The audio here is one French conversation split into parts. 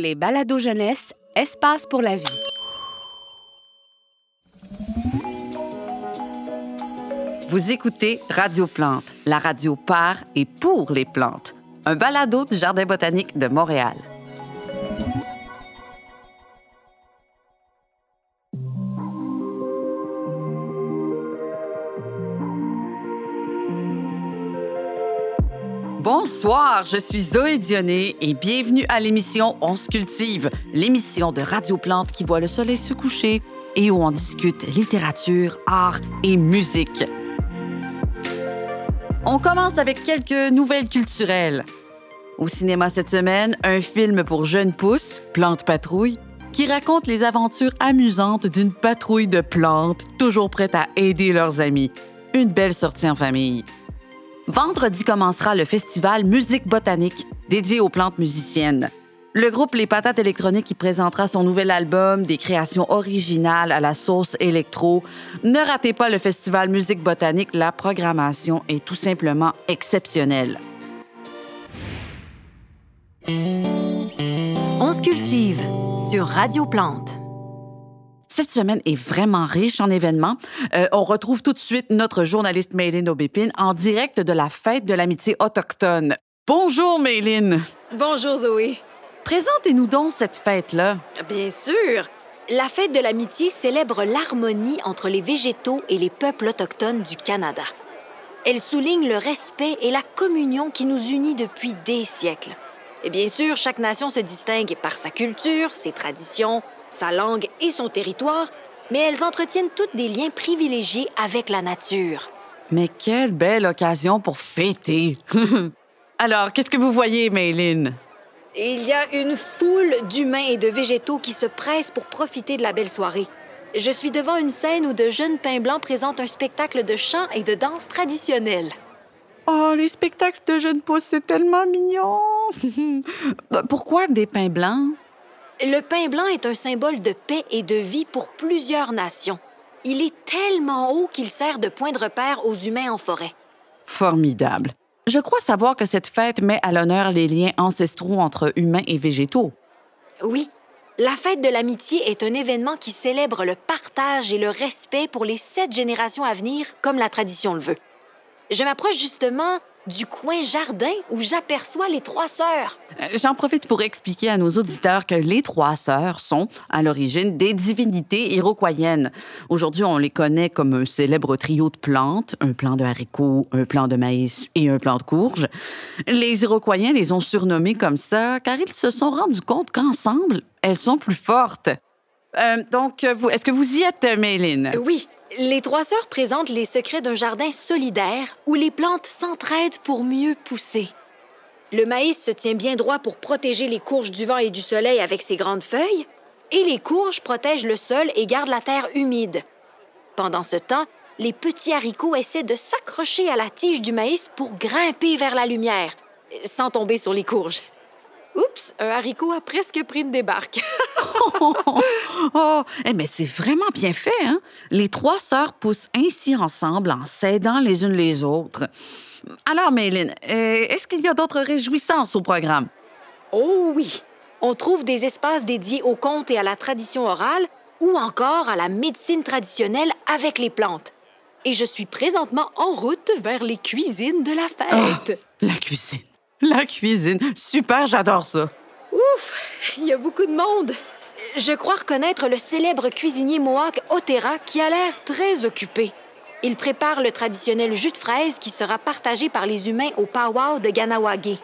Les balados jeunesse, espace pour la vie. Vous écoutez Radio Plante, la radio par et pour les plantes, un balado du Jardin botanique de Montréal. Bonsoir, je suis Zoé Dionné et bienvenue à l'émission On se cultive, l'émission de Radio Plante qui voit le soleil se coucher et où on discute littérature, art et musique. On commence avec quelques nouvelles culturelles. Au cinéma cette semaine, un film pour jeunes pousses, Plante Patrouille, qui raconte les aventures amusantes d'une patrouille de plantes toujours prête à aider leurs amis. Une belle sortie en famille. Vendredi commencera le festival Musique botanique dédié aux plantes musiciennes. Le groupe Les Patates électroniques y présentera son nouvel album, des créations originales à la sauce électro. Ne ratez pas le festival Musique botanique, la programmation est tout simplement exceptionnelle. On se cultive sur Radio Plante. Cette semaine est vraiment riche en événements. Euh, on retrouve tout de suite notre journaliste Méline Aubépine en direct de la fête de l'amitié autochtone. Bonjour Méline. Bonjour Zoé. Présentez-nous donc cette fête-là. Bien sûr. La fête de l'amitié célèbre l'harmonie entre les végétaux et les peuples autochtones du Canada. Elle souligne le respect et la communion qui nous unit depuis des siècles. Et bien sûr, chaque nation se distingue par sa culture, ses traditions, sa langue et son territoire, mais elles entretiennent toutes des liens privilégiés avec la nature. Mais quelle belle occasion pour fêter. Alors, qu'est-ce que vous voyez, Mayline? Il y a une foule d'humains et de végétaux qui se pressent pour profiter de la belle soirée. Je suis devant une scène où de jeunes pins blancs présentent un spectacle de chant et de danse traditionnels. Oh, les spectacles de jeunes pousses, c'est tellement mignon. Pourquoi des pins blancs? Le pin blanc est un symbole de paix et de vie pour plusieurs nations. Il est tellement haut qu'il sert de point de repère aux humains en forêt. Formidable. Je crois savoir que cette fête met à l'honneur les liens ancestraux entre humains et végétaux. Oui, la fête de l'amitié est un événement qui célèbre le partage et le respect pour les sept générations à venir, comme la tradition le veut. Je m'approche justement du coin jardin où j'aperçois les trois sœurs. Euh, j'en profite pour expliquer à nos auditeurs que les trois sœurs sont, à l'origine, des divinités iroquoiennes. Aujourd'hui, on les connaît comme un célèbre trio de plantes, un plant de haricots, un plant de maïs et un plant de courge. Les iroquoiens les ont surnommées comme ça car ils se sont rendus compte qu'ensemble, elles sont plus fortes. Euh, donc, est-ce que vous y êtes, Méline? Oui, les trois sœurs présentent les secrets d'un jardin solidaire où les plantes s'entraident pour mieux pousser. Le maïs se tient bien droit pour protéger les courges du vent et du soleil avec ses grandes feuilles, et les courges protègent le sol et gardent la terre humide. Pendant ce temps, les petits haricots essaient de s'accrocher à la tige du maïs pour grimper vers la lumière, sans tomber sur les courges. Oups, un haricot a presque pris une débarque. oh, oh eh, mais c'est vraiment bien fait, hein? Les trois sœurs poussent ainsi ensemble en s'aidant les unes les autres. Alors, Méline, euh, est-ce qu'il y a d'autres réjouissances au programme? Oh oui! On trouve des espaces dédiés aux contes et à la tradition orale ou encore à la médecine traditionnelle avec les plantes. Et je suis présentement en route vers les cuisines de la fête. Oh, la cuisine. La cuisine. Super, j'adore ça. Ouf, il y a beaucoup de monde. Je crois reconnaître le célèbre cuisinier Mohawk Otera qui a l'air très occupé. Il prépare le traditionnel jus de fraise qui sera partagé par les humains au powwow de Ganawagé.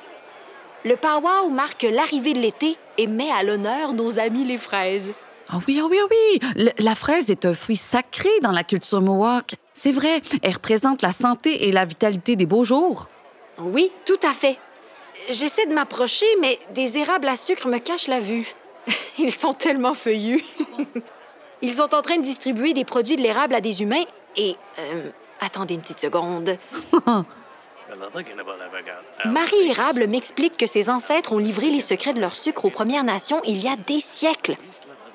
Le powwow marque l'arrivée de l'été et met à l'honneur nos amis les fraises. Ah oui, ah oui, ah oui. la fraise est un fruit sacré dans la culture Mohawk. C'est vrai, elle représente la santé et la vitalité des beaux jours. Oui, tout à fait. J'essaie de m'approcher, mais des érables à sucre me cachent la vue. Ils sont tellement feuillus. Ils sont en train de distribuer des produits de l'érable à des humains et... Euh, attendez une petite seconde. Marie Érable m'explique que ses ancêtres ont livré les secrets de leur sucre aux Premières Nations il y a des siècles.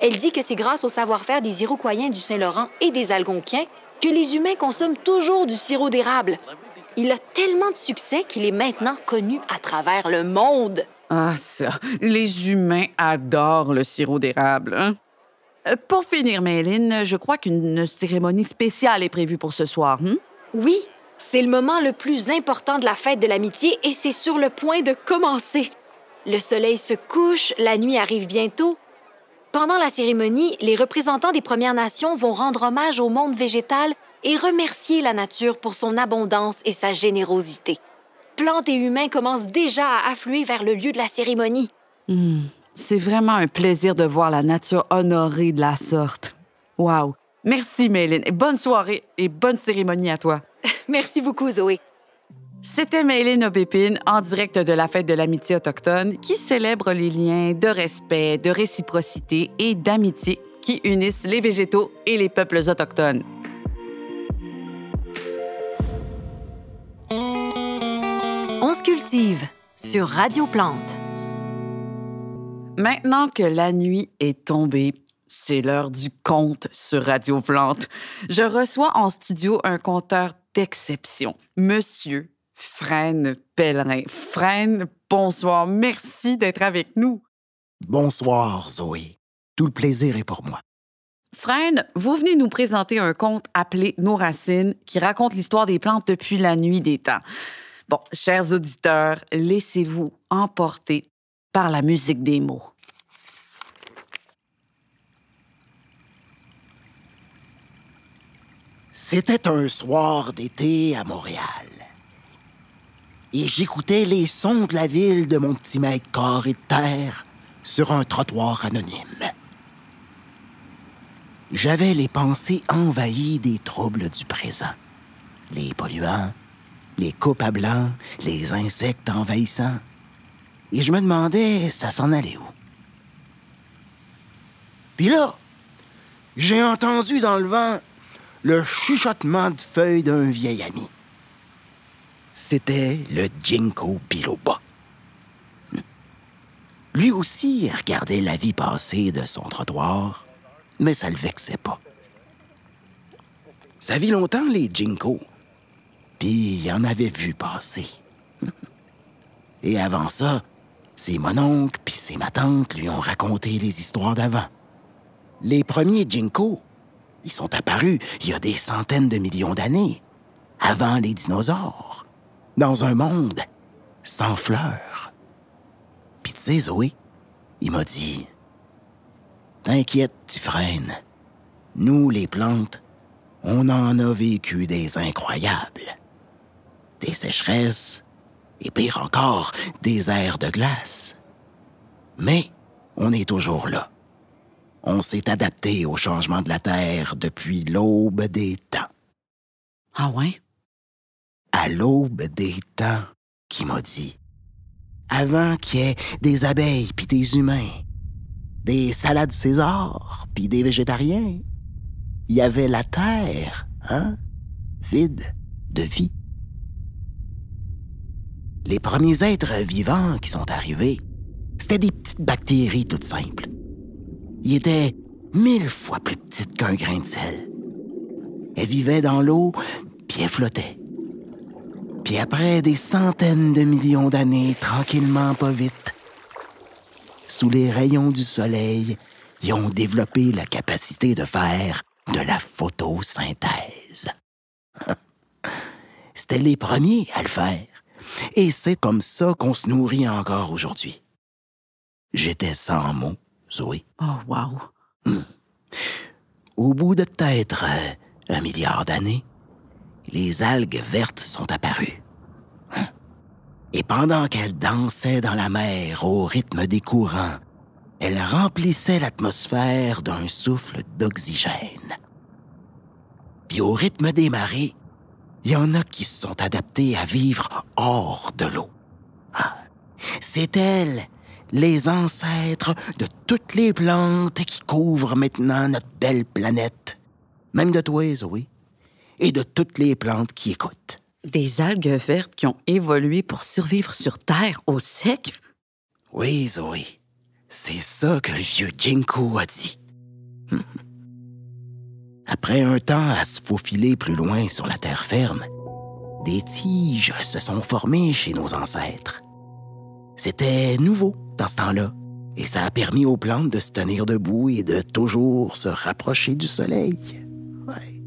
Elle dit que c'est grâce au savoir-faire des Iroquoiens du Saint-Laurent et des Algonquiens que les humains consomment toujours du sirop d'érable. Il a tellement de succès qu'il est maintenant connu à travers le monde. Ah, ça. Les humains adorent le sirop d'érable. Hein? Euh, Pour finir, Méline, je crois qu'une cérémonie spéciale est prévue pour ce soir. hein? Oui, c'est le moment le plus important de la fête de l'amitié et c'est sur le point de commencer. Le soleil se couche, la nuit arrive bientôt. Pendant la cérémonie, les représentants des Premières Nations vont rendre hommage au monde végétal et remercier la nature pour son abondance et sa générosité. Plantes et humains commencent déjà à affluer vers le lieu de la cérémonie. Hmm, C'est vraiment un plaisir de voir la nature honorée de la sorte. Wow. Merci, Méline. Et bonne soirée et bonne cérémonie à toi. Merci beaucoup, Zoé. C'était Méline Aubépine en direct de la fête de l'amitié autochtone qui célèbre les liens de respect, de réciprocité et d'amitié qui unissent les végétaux et les peuples autochtones. Se cultive sur Radio Plante. Maintenant que la nuit est tombée, c'est l'heure du conte sur Radio Plante. Je reçois en studio un conteur d'exception, Monsieur Frêne Pellerin. Frêne, bonsoir. Merci d'être avec nous. Bonsoir, Zoé. Tout le plaisir est pour moi. Frêne, vous venez nous présenter un conte appelé Nos racines qui raconte l'histoire des plantes depuis la nuit des temps. Chers auditeurs, laissez-vous emporter par la musique des mots. C'était un soir d'été à Montréal. Et j'écoutais les sons de la ville de mon petit mètre carré de terre sur un trottoir anonyme. J'avais les pensées envahies des troubles du présent. Les polluants, les coupes à blanc, les insectes envahissants. Et je me demandais, ça s'en allait où? Puis là, j'ai entendu dans le vent le chuchotement de feuilles d'un vieil ami. C'était le Jinko Biloba. Lui aussi regardait la vie passer de son trottoir, mais ça le vexait pas. Ça vit longtemps, les Jinko. Puis il en avait vu passer. Et avant ça, c'est mon oncle puis c'est ma tante lui ont raconté les histoires d'avant. Les premiers Jinko, ils sont apparus il y a des centaines de millions d'années, avant les dinosaures, dans un monde sans fleurs. Puis tu sais, Zoé, il m'a dit T'inquiète, petit frêne. Nous, les plantes, on en a vécu des incroyables. Des sécheresses, et pire encore, des airs de glace. Mais on est toujours là. On s'est adapté au changement de la Terre depuis l'aube des temps. Ah ouais? À l'aube des temps, qui m'a dit. Avant qu'il y ait des abeilles puis des humains, des salades César puis des végétariens, il y avait la Terre, hein? Vide de vie. Les premiers êtres vivants qui sont arrivés, c'était des petites bactéries toutes simples. Ils étaient mille fois plus petites qu'un grain de sel. Elles vivaient dans l'eau, puis elles flottaient. Puis après des centaines de millions d'années, tranquillement, pas vite, sous les rayons du soleil, ils ont développé la capacité de faire de la photosynthèse. C'était les premiers à le faire. Et c'est comme ça qu'on se nourrit encore aujourd'hui. J'étais sans mots, Zoé. Oh, wow. Au bout de peut-être euh, un milliard d'années, les algues vertes sont apparues. Hein? Et pendant qu'elles dansaient dans la mer au rythme des courants, elles remplissaient l'atmosphère d'un souffle d'oxygène. Puis au rythme des marées, il y en a qui se sont adaptés à vivre hors de l'eau. Ah, c'est elles, les ancêtres de toutes les plantes qui couvrent maintenant notre belle planète. Même de toi, Zoé, et de toutes les plantes qui écoutent. Des algues vertes qui ont évolué pour survivre sur Terre au sec? Oui, Zoé, c'est ça que le vieux Jinko a dit. Après un temps à se faufiler plus loin sur la terre ferme, des tiges se sont formées chez nos ancêtres. C'était nouveau dans ce temps-là. Et ça a permis aux plantes de se tenir debout et de toujours se rapprocher du soleil. Ouais.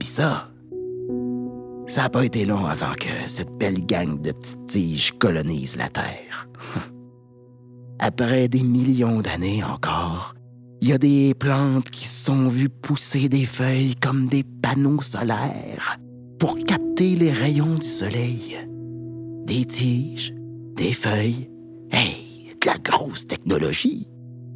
Puis ça, ça n'a pas été long avant que cette belle gang de petites tiges colonise la Terre. Après des millions d'années encore, il y a des plantes qui se sont vues pousser des feuilles comme des panneaux solaires pour capter les rayons du soleil. Des tiges, des feuilles, hey, de la grosse technologie.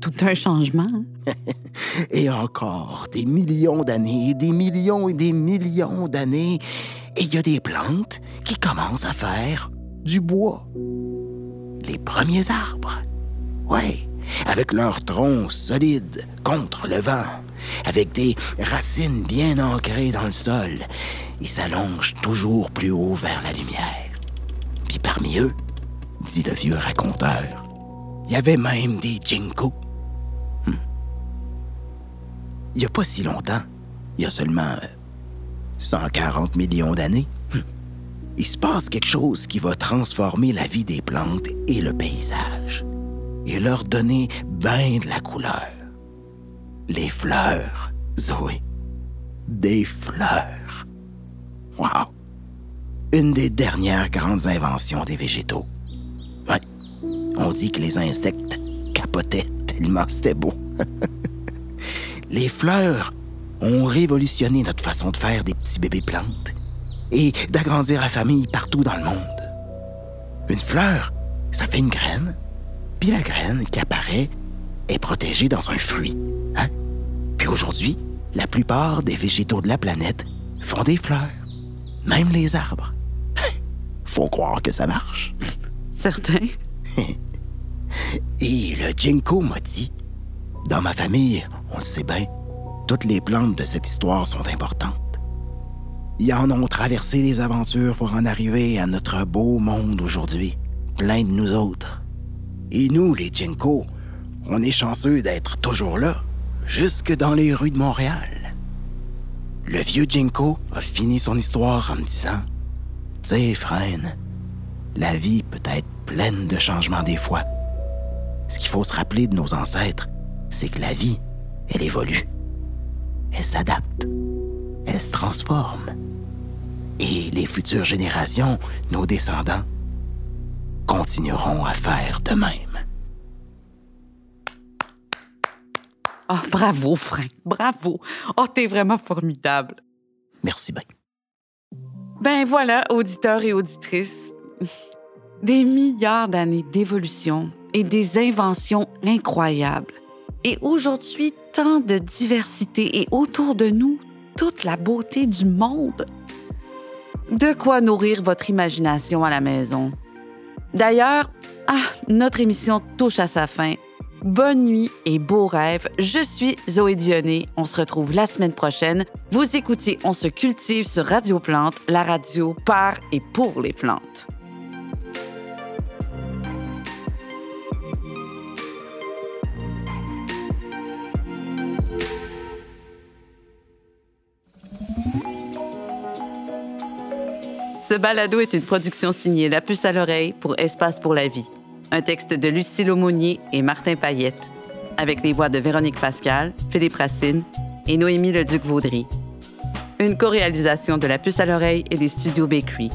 Tout un changement. et encore des millions d'années, des millions et des millions d'années, et il y a des plantes qui commencent à faire du bois. Les premiers arbres. Ouais, avec leurs troncs solides contre le vent, avec des racines bien ancrées dans le sol, ils s'allongent toujours plus haut vers la lumière. Puis parmi eux, dit le vieux raconteur, il y avait même des ginkgos. Hmm. Il n'y a pas si longtemps, il y a seulement 140 millions d'années, hmm, il se passe quelque chose qui va transformer la vie des plantes et le paysage et leur donner bien de la couleur. Les fleurs, Zoé. Des fleurs. Wow! Une des dernières grandes inventions des végétaux. Ouais. On dit que les insectes capotaient tellement c'était beau. les fleurs ont révolutionné notre façon de faire des petits bébés plantes et d'agrandir la famille partout dans le monde. Une fleur, ça fait une graine, puis la graine qui apparaît est protégée dans un fruit. Hein? Puis aujourd'hui, la plupart des végétaux de la planète font des fleurs, même les arbres. Faut croire que ça marche. Certain. Et le Jinko m'a dit, dans ma famille, on le sait bien, toutes les plantes de cette histoire sont importantes. Ils en ont traversé des aventures pour en arriver à notre beau monde aujourd'hui, plein de nous autres. Et nous, les Jinko, on est chanceux d'être toujours là, jusque dans les rues de Montréal. Le vieux Jinko a fini son histoire en me disant Tu sais, Freine, la vie peut être pleine de changements des fois. Ce qu'il faut se rappeler de nos ancêtres, c'est que la vie, elle évolue elle s'adapte, elle se transforme. Et les futures générations, nos descendants, continueront à faire de même. Oh, bravo, Frank, bravo. Oh, t'es vraiment formidable. Merci bien. Ben voilà, auditeurs et auditrices, des milliards d'années d'évolution et des inventions incroyables. Et aujourd'hui, tant de diversité et autour de nous, toute la beauté du monde. De quoi nourrir votre imagination à la maison. D'ailleurs, ah, notre émission touche à sa fin. Bonne nuit et beaux rêves. Je suis Zoé Dionné. On se retrouve la semaine prochaine. Vous écoutez On se cultive sur Radio Plante, la radio par et pour les plantes. Ce balado est une production signée La Puce à l'oreille pour Espace pour la vie. Un texte de Lucille Aumonier et Martin Payette, avec les voix de Véronique Pascal, Philippe Racine et Noémie Leduc-Vaudry. Une co-réalisation de La Puce à l'oreille et des studios Bakery.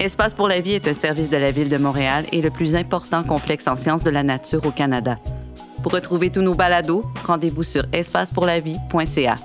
Espace pour la vie est un service de la Ville de Montréal et le plus important complexe en sciences de la nature au Canada. Pour retrouver tous nos balados, rendez-vous sur espacepourlavie.ca.